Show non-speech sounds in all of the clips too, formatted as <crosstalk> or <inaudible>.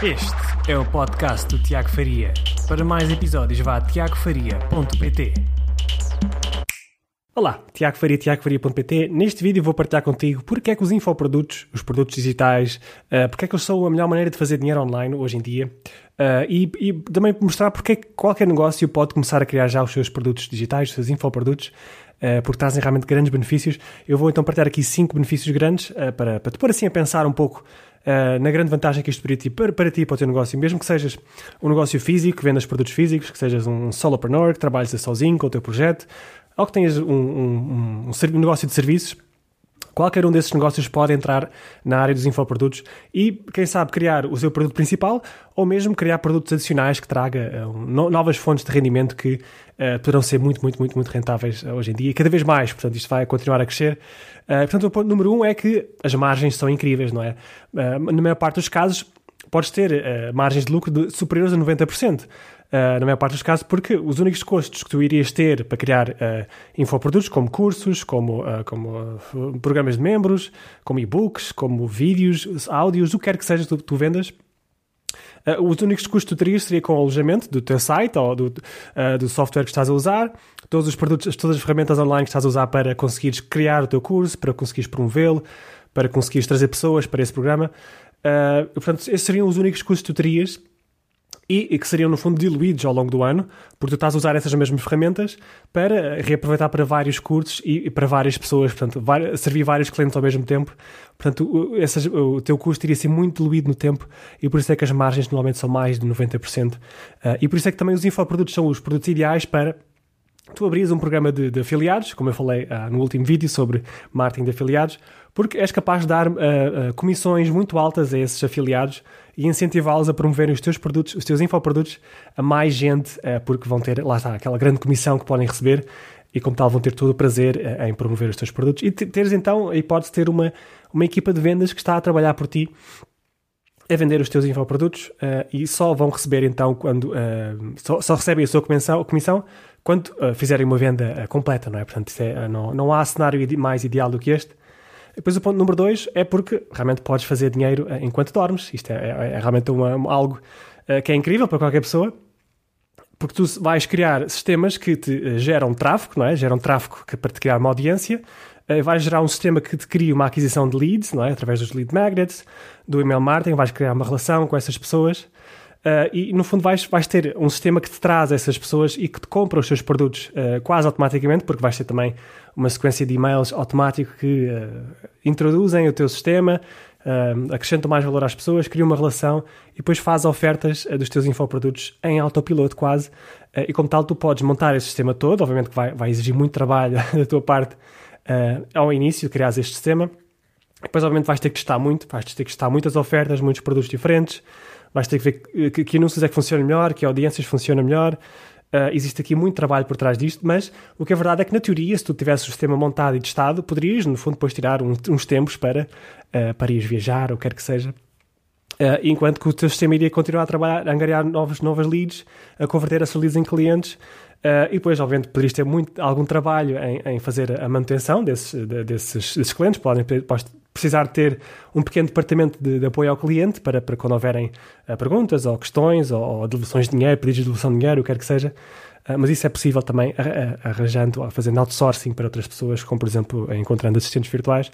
Este é o podcast do Tiago Faria. Para mais episódios, vá a tiagofaria.pt. Olá, Tiago Faria, tiagofaria.pt. Neste vídeo vou partilhar contigo porque é que os infoprodutos, os produtos digitais, uh, porque é que eles são a melhor maneira de fazer dinheiro online hoje em dia uh, e, e, também mostrar porque é que qualquer negócio pode começar a criar já os seus produtos digitais, os seus infoprodutos, uh, porque trazem realmente grandes benefícios. Eu vou então partilhar aqui cinco benefícios grandes uh, para, para te pôr assim a pensar um pouco Uh, na grande vantagem que isto poderia ter para, para ti, para o teu negócio, mesmo que sejas um negócio físico, que vendas produtos físicos, que sejas um solopreneur, que trabalhes sozinho com o teu projeto, ou que tenhas um, um, um, um negócio de serviços, Qualquer um desses negócios pode entrar na área dos infoprodutos e, quem sabe, criar o seu produto principal ou mesmo criar produtos adicionais que traga uh, no, novas fontes de rendimento que uh, poderão ser muito, muito, muito, muito rentáveis uh, hoje em dia e cada vez mais. Portanto, isto vai continuar a crescer. portanto, o ponto número um é que as margens são incríveis, não é? na maior parte dos casos, podes ter margens de lucro de superiores a 90% uh, na maior parte dos casos, porque os únicos custos que tu irias ter para criar uh, infoprodutos, como cursos, como, uh, como programas de membros, como e-books, como vídeos, áudios, o que quer que seja que tu, tu vendas, Uh, os únicos custos que tu terias seria com o alojamento do teu site ou do, uh, do software que estás a usar, todos os produtos, todas as ferramentas online que estás a usar para conseguires criar o teu curso, para conseguires promovê-lo, para conseguires trazer pessoas para esse programa. Uh, portanto, esses seriam os únicos custos que tu terias e, e, que seriam, no fundo, diluídos ao longo do ano, porque tu estás a usar essas mesmas ferramentas para reaproveitar para vários cursos e, e para várias pessoas, portanto, vai, servir vários clientes ao mesmo tempo. Portanto, o, essas, o teu custo iria ser muito diluído no tempo e por isso é que as margens normalmente são mais de 90%. Uh, ah, e por isso é que também os infoprodutos são os produtos ideais para tu abrias um programa de, de afiliados, como eu falei uh, no último vídeo sobre marketing de afiliados, porque és capaz de dar uh, uh, comissões muito altas a esses afiliados e incentivá-los a promoverem os teus produtos, os teus infoprodutos a mais gente, uh, porque vão ter, lá está, aquela grande comissão que podem receber e como tal vão ter todo o prazer em promover os teus produtos. E teres então a hipótese de ter uma, uma equipa de vendas que está a trabalhar por ti a vender os teus infoprodutos uh, e só vão receber então quando uh, só, só, recebem a sua comissão, comissão quando uh, fizerem uma venda completa, não é? Portanto, é, não, não há cenário mais ideal do que este. Depois o ponto número dois é porque realmente podes fazer dinheiro enquanto dormes. Isto é, é, é realmente uma, algo que é incrível para qualquer pessoa, porque tu vais criar sistemas que te geram tráfego, não é? Geram tráfego que, para te criar uma audiência, vais gerar um sistema que te cria uma aquisição de leads, não é? Através dos lead magnets, do email marketing, vais criar uma relação com essas pessoas. Uh, e no fundo vais, vais ter um sistema que te traz essas pessoas e que te compra os seus produtos uh, quase automaticamente, porque vais ter também uma sequência de e-mails automático que uh, introduzem o teu sistema, acrescentam mais valor às pessoas, criam uma relação e depois faz ofertas dos teus infoprodutos em autopiloto quase. e como tal, tu podes montar esse sistema todo, obviamente que vai, vai exigir muito trabalho <laughs> da tua parte ao início, criar este sistema. Depois, obviamente, vais ter que testar muito, vais ter que testar muitas ofertas, muitos produtos diferentes vais ter que ver que, que anúncios é que funciona melhor, que audiências funciona melhor. Uh, existe aqui muito trabalho por trás disto, mas o que é verdade é que, na teoria, se tu tivesse o sistema montado e testado, poderias, no fundo, depois tirar um, uns tempos para, uh, para ires viajar, ou quer que seja. Uh, enquanto que o teu sistema iria continuar a trabalhar, a angariar novos, novas leads, a converter essas leads em clientes, uh, e depois, obviamente, poderias ter muito, algum trabalho em, em fazer a manutenção desses, de, desses, desses clientes, podem, precisar ter um pequeno departamento de, de apoio ao cliente para, para quando houverem uh, perguntas ou questões ou, ou devoluções de dinheiro, pedidos de devolução de dinheiro, o que quer que seja. Uh, mas isso é possível também arranjando fazendo outsourcing para outras pessoas, como por exemplo encontrando assistentes virtuais.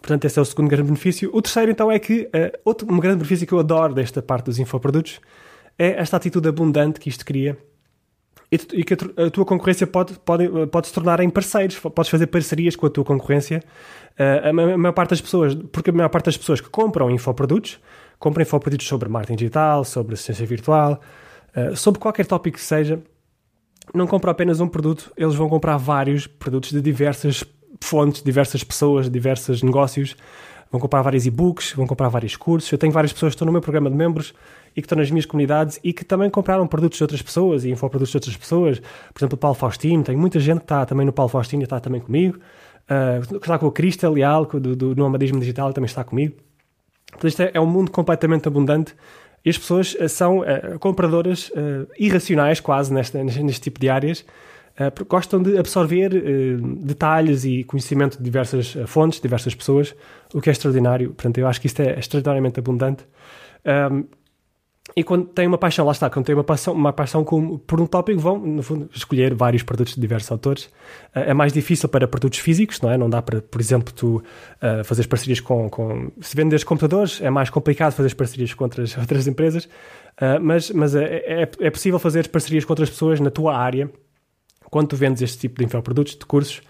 Portanto, esse é o segundo grande benefício. O terceiro, então, é que outro um grande benefício que eu adoro desta parte dos infoprodutos é esta atitude abundante que isto cria e, e que a, a, tua concorrência pode, pode, pode se tornar em parceiros, podes fazer parcerias com a tua concorrência. Uh, a, a maior parte das pessoas, porque a maior parte das pessoas que compram infoprodutos, compram infoprodutos sobre marketing digital, sobre assistência virtual, uh, sobre qualquer tópico que seja, não compram apenas um produto, eles vão comprar vários produtos de diversas fontes, diversas pessoas, diversos negócios vão comprar vários e-books, vão comprar vários cursos. Eu tenho várias pessoas que estão no meu programa de membros e que estão nas minhas comunidades e que também compraram produtos de outras pessoas e infoprodutos de outras pessoas. Por exemplo, o Paulo Faustino, tenho muita gente que está também no Paulo Faustino e está também comigo. Uh, está com a Crista Leal, do, do Nomadismo Digital, também está comigo. Então, isto é, é um mundo completamente abundante e as pessoas uh, são uh, compradoras irracionais, quase, neste, neste tipo de áreas. Uh, gostam de absorver uh, detalhes e conhecimento de diversas fontes, diversas pessoas, o que é extraordinário. Portanto, eu acho que isto é extraordinariamente abundante. Um, e quando têm uma paixão, lá está, quando têm uma paixão, uma paixão com, por um tópico, vão, no fundo, escolher vários produtos de diversos autores. É mais difícil para produtos físicos, não é? Não dá para, por exemplo, tu uh, fazeres parcerias com, com. Se vendes computadores, é mais complicado fazer parcerias com outras, <laughs> outras empresas, uh, mas, mas é, é, é, possível fazer parcerias com outras pessoas na tua área quando tu vendes este tipo de infoprodutos, de cursos.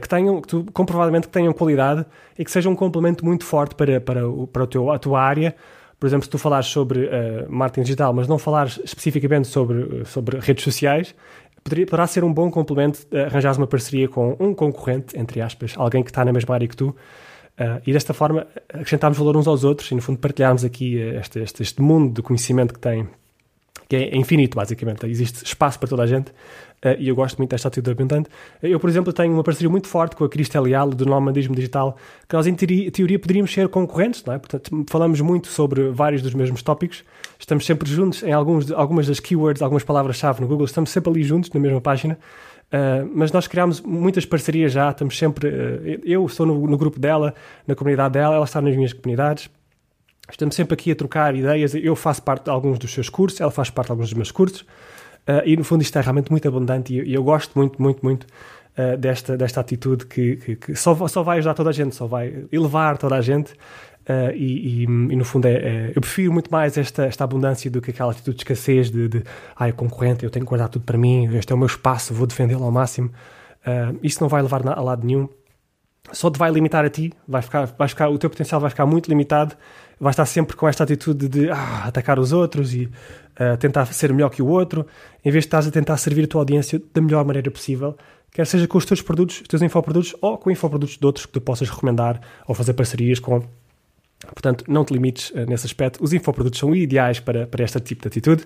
que tenham, que tu, comprovadamente que tenham qualidade e que sejam um complemento muito forte para, para, o, para o teu, a tua área por exemplo, se tu falares sobre uh, marketing digital, mas não falares especificamente sobre, sobre redes sociais, poderia, poderá ser um bom complemento uh, arranjares uma parceria com um concorrente, entre aspas, alguém que está na mesma área que tu, uh, e desta forma acrescentarmos valor uns aos outros e, no fundo, partilharmos aqui este, este, este mundo de conhecimento que tem, que é infinito, basicamente. Existe espaço para toda a gente Uh, e eu gosto muito desta atitude abundante. Eu, por exemplo, tenho uma parceria muito forte com a Cristel Leal, do Nomadismo Digital, que nós, em teoria, poderíamos ser concorrentes, não é? Portanto, falamos muito sobre vários dos mesmos tópicos, estamos sempre juntos em alguns, algumas das keywords, algumas palavras-chave no Google, estamos sempre ali juntos na mesma página. Uh, mas nós criámos muitas parcerias já, estamos sempre. Uh, eu estou no, no, grupo dela, na comunidade dela, ela está nas minhas comunidades. Estamos sempre aqui a trocar ideias. Eu faço parte de alguns dos seus cursos, ela faz parte de alguns dos meus cursos. Uh, e no fundo isto é realmente muito abundante e, e eu gosto muito, muito, muito uh, desta, desta atitude que, que, que, só, só vai ajudar toda a gente, só vai elevar toda a gente. Uh, e, e, e, no fundo é, é, eu prefiro muito mais esta, esta abundância do que aquela atitude de escassez de, de é concorrente, eu tenho que guardar tudo para mim, este é o meu espaço, vou defendê-lo ao máximo. Isso não vai levar a lado nenhum. Só te vai limitar a ti, vai ficar, vai ficar, o teu potencial vai ficar muito limitado, vai estar sempre com esta atitude de ah, atacar os outros e uh, tentar ser melhor que o outro, em vez de estás a tentar servir a tua audiência da melhor maneira possível, quer seja com os teus produtos, os teus infoprodutos ou com infoprodutos de outros que tu possas recomendar ou fazer parcerias com. Portanto, não te limites uh, nesse aspecto. Os infoprodutos são ideais para, para este tipo de atitude.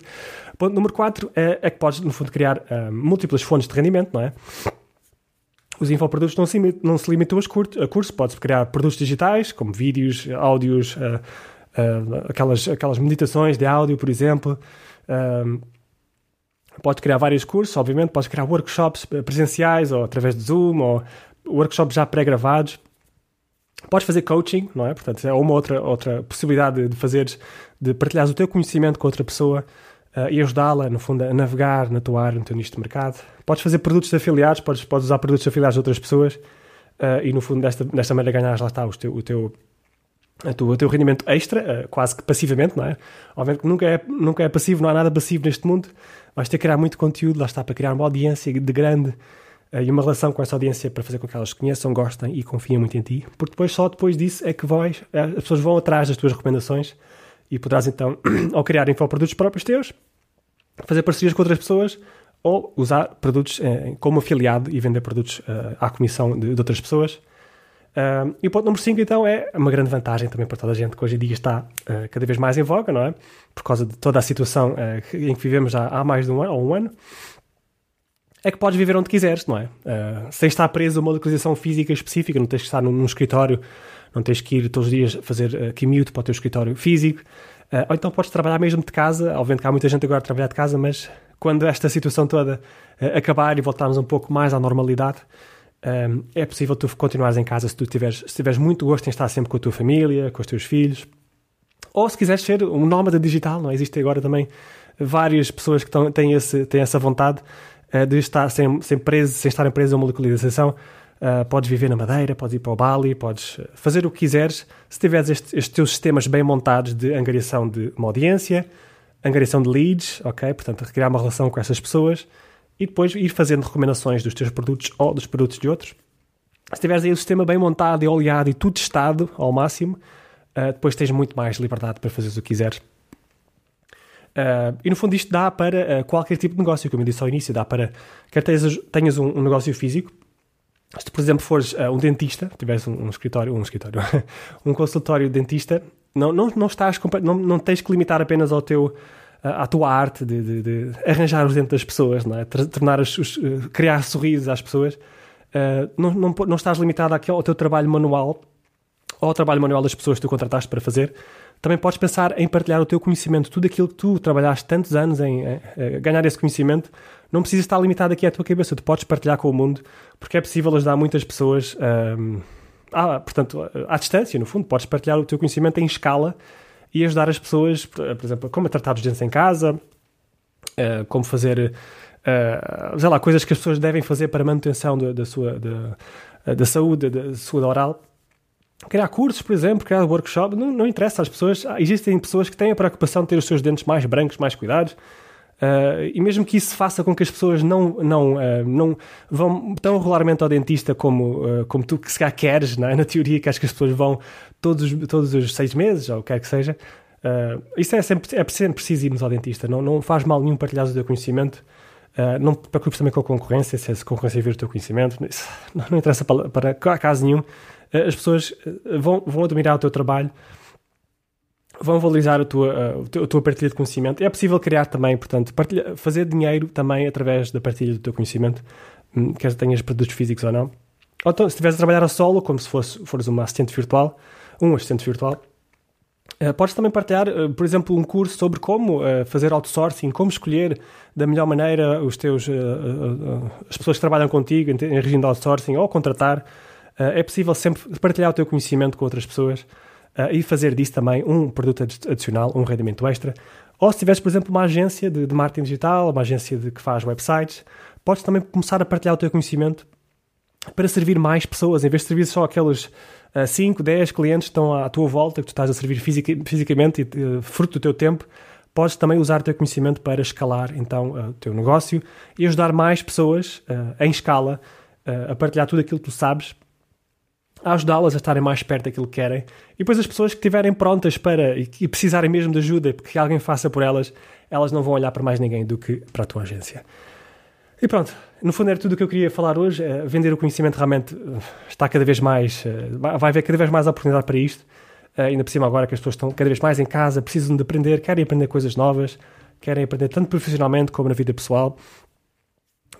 Ponto número 4 é, é, que podes, no fundo, criar uh, múltiplas fontes de rendimento, não é? Os infoprodutos não se, não se limitam a cursos, podes criar produtos digitais, como vídeos, áudios, uh, uh, aquelas, aquelas meditações de áudio, por exemplo. Podes criar vários cursos, obviamente, podes criar workshops presenciais ou através de Zoom ou workshops já pré-gravados. Podes fazer coaching, não é? Portanto, é uma outra, outra possibilidade de fazeres, de partilhares o teu conhecimento com outra pessoa uh, e ajudá-la, no fundo, a navegar na tua área, no teu nicho de mercado. Podes fazer produtos afiliados, podes, podes usar produtos afiliados de outras pessoas uh, e, no fundo, desta, desta maneira ganhas lá está o teu, o teu o teu rendimento extra, eh, quase que passivamente, não é? Obviamente que nunca é, nunca é passivo, não há nada passivo neste mundo. Vais ter que criar muito conteúdo, lá está, para criar uma audiência de grande e uma relação com essa audiência para fazer com que elas conheçam, gostem e confiem muito em ti, porque depois, só depois disso, é que vais, eh, as pessoas vão atrás das tuas recomendações e poderás então, <clears throat> ou criar infoprodutos próprios teus, fazer parcerias com outras pessoas ou usar produtos como afiliado e vender produtos à comissão de, de outras pessoas Uh, e o ponto número 5, então, é uma grande vantagem também para toda a gente que hoje em dia está uh, cada vez mais em voga, não é? Por causa de toda a situação uh, em que vivemos já há mais de um ano, ou um ano, é que podes viver onde quiseres, não é? sem estar preso a uma localização física específica, não tens que estar num, num escritório, não tens que ir todos os dias fazer uh, commute para o teu escritório físico, ou então podes trabalhar mesmo de casa, obviamente que há muita gente agora a trabalhar de casa, mas quando esta situação toda acabar e voltarmos um pouco mais à normalidade, um, é possível tu continuares em casa se tu tiveres, se tiveres muito gosto em estar sempre com a tua família, com os teus filhos. Ou se quiseres ser um nómada digital, não é? existe agora também várias pessoas que tão, têm, esse, têm essa vontade uh, de estar sem, sem, preso, sem estarem presos a uma localização. Uh, podes viver na Madeira, podes ir para o Bali, podes fazer o que quiseres se tiveres estes, estes teus sistemas bem montados de angariação de uma audiência, angariação de leads, ok? Portanto, criar uma relação com essas pessoas e depois ir fazendo recomendações dos teus produtos ou dos produtos de outros. Se tiveres aí o sistema bem montado e oleado e tudo testado ao máximo, uh, depois tens muito mais liberdade para fazer o que quiseres. Uh, e no fundo isto dá para qualquer tipo de negócio, como eu disse ao início, dá para quer tenhas, tenhas um, um, negócio físico, se tu, por exemplo, fores uh, um dentista, tiveres um, um, escritório, um escritório, <laughs> um consultório de dentista, não, não, não, estás, não, não tens que limitar apenas ao teu à tua arte de, de, de, arranjar os dentes das pessoas, não é? tornar os, os, eh, criar sorrisos às pessoas. Uh, não, não, não estás limitado ao teu trabalho manual ao trabalho manual das pessoas que tu contrataste para fazer, também podes pensar em partilhar o teu conhecimento, tudo aquilo que tu trabalhaste tantos anos em, em, em ganhar esse conhecimento, não precisa estar limitado aqui à tua cabeça, tu podes partilhar com o mundo, porque é possível ajudar muitas pessoas, um, ah, portanto, à distância, no fundo, podes partilhar o teu conhecimento em escala e ajudar as pessoas, por exemplo, como tratar os dentes em casa, uh, como fazer, uh, sei lá, coisas que as pessoas devem fazer para manutenção da, sua da, saúde, da saúde oral criar cursos, por exemplo, criar workshop, não, não interessa às pessoas. Existem pessoas que têm a preocupação de ter os seus dentes mais brancos, mais cuidados. Uh, e mesmo que isso faça com que as pessoas não, não, uh, não vão tão regularmente ao dentista como, uh, como tu que se queres, não é? <laughs> na teoria que acho que as pessoas vão todos, todos os seis meses, ou o que quer que seja, isso é sempre, é sempre preciso irmos ao dentista, não, não faz mal nenhum partilhar o teu conhecimento, não te preocupes também com a concorrência, se a concorrência vir o teu conhecimento, isso <laughs> não, não interessa para, para caso nenhum, eh, as pessoas eh, vão, vão admirar o teu trabalho, vão valorizar a tua, a, tua partilha de conhecimento. É possível criar também, portanto, partilha, fazer dinheiro também através da partilha do teu conhecimento, hum, quer tenhas produtos físicos ou não. Ou então, se estiveres a trabalhar a solo, como se fosse, fores uma assistente virtual, um assistente virtual, Uh, podes também partilhar, uh, por exemplo, um curso sobre como uh, fazer outsourcing, como escolher da melhor maneira os teus, as pessoas que trabalham contigo em, em regime de outsourcing ou contratar é possível sempre partilhar o teu conhecimento com outras pessoas e fazer disso também um produto adicional, um rendimento extra. Ou se tiveres, por exemplo, uma agência de, de marketing digital, uma agência de, que faz websites, podes também começar a partilhar o teu conhecimento para servir mais pessoas, em vez de servir só aqueles uh, 5, 10 clientes que estão à, tua volta, que tu estás a servir fisica, fisicamente e uh, fruto do teu tempo, podes também usar o teu conhecimento para escalar então uh, o teu negócio e ajudar mais pessoas uh, em escala uh, a partilhar tudo aquilo que tu sabes a ajudá-las a estarem mais perto daquilo que querem. E depois as pessoas que estiverem prontas para e, e precisarem mesmo de ajuda, porque alguém faça por elas, elas não vão olhar para mais ninguém do que para a tua agência. E pronto, no fundo era tudo o que eu queria falar hoje. É, vender o conhecimento realmente eh, está cada vez mais. Eh, vai haver cada vez mais oportunidade para isto. ainda por cima, agora que as pessoas estão cada vez mais em casa, precisam de aprender, querem aprender coisas novas, querem aprender tanto profissionalmente como na vida pessoal.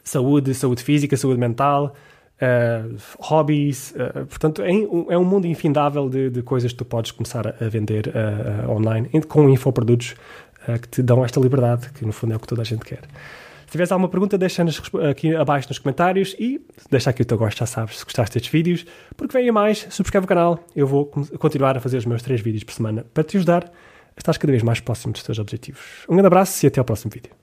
Saúde, saúde física, saúde mental, uh, hobbies. Uh, portanto, é, é, um mundo infindável de, de, coisas que tu podes começar a, vender uh, online com infoprodutos que te dão esta liberdade, que no fundo é o que toda a gente quer. Tiveres alguma pergunta, deixa-nos aqui abaixo nos comentários e deixa aqui o teu gosto, já sabes, se gostaste destes vídeos. Porque venha mais, subscreve o canal, eu vou continuar a fazer os meus três vídeos por semana para te ajudar a estar cada vez mais próximo dos teus objetivos. Um grande abraço e até ao próximo vídeo.